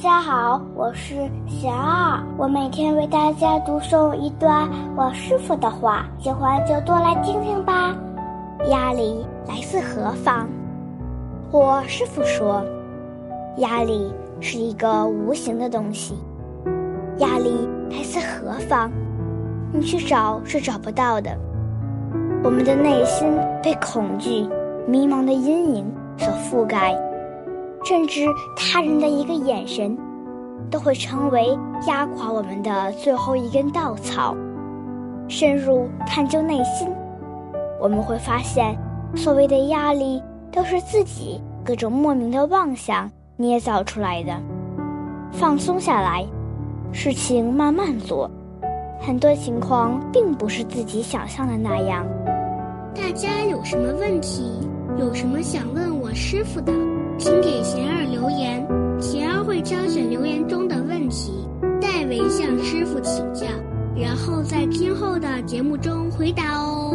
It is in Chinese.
大家好，我是贤二，我每天为大家读诵一段我师傅的话，喜欢就多来听听吧。压力来自何方？我师傅说，压力是一个无形的东西。压力来自何方？你去找是找不到的。我们的内心被恐惧、迷茫的阴影所覆盖，甚至他人的一个眼神，都会成为压垮我们的最后一根稻草。深入探究内心，我们会发现，所谓的压力，都是自己各种莫名的妄想捏造出来的。放松下来，事情慢慢做。很多情况并不是自己想象的那样。大家有什么问题，有什么想问我师傅的，向师傅请教然后在今后的节目中回答哦。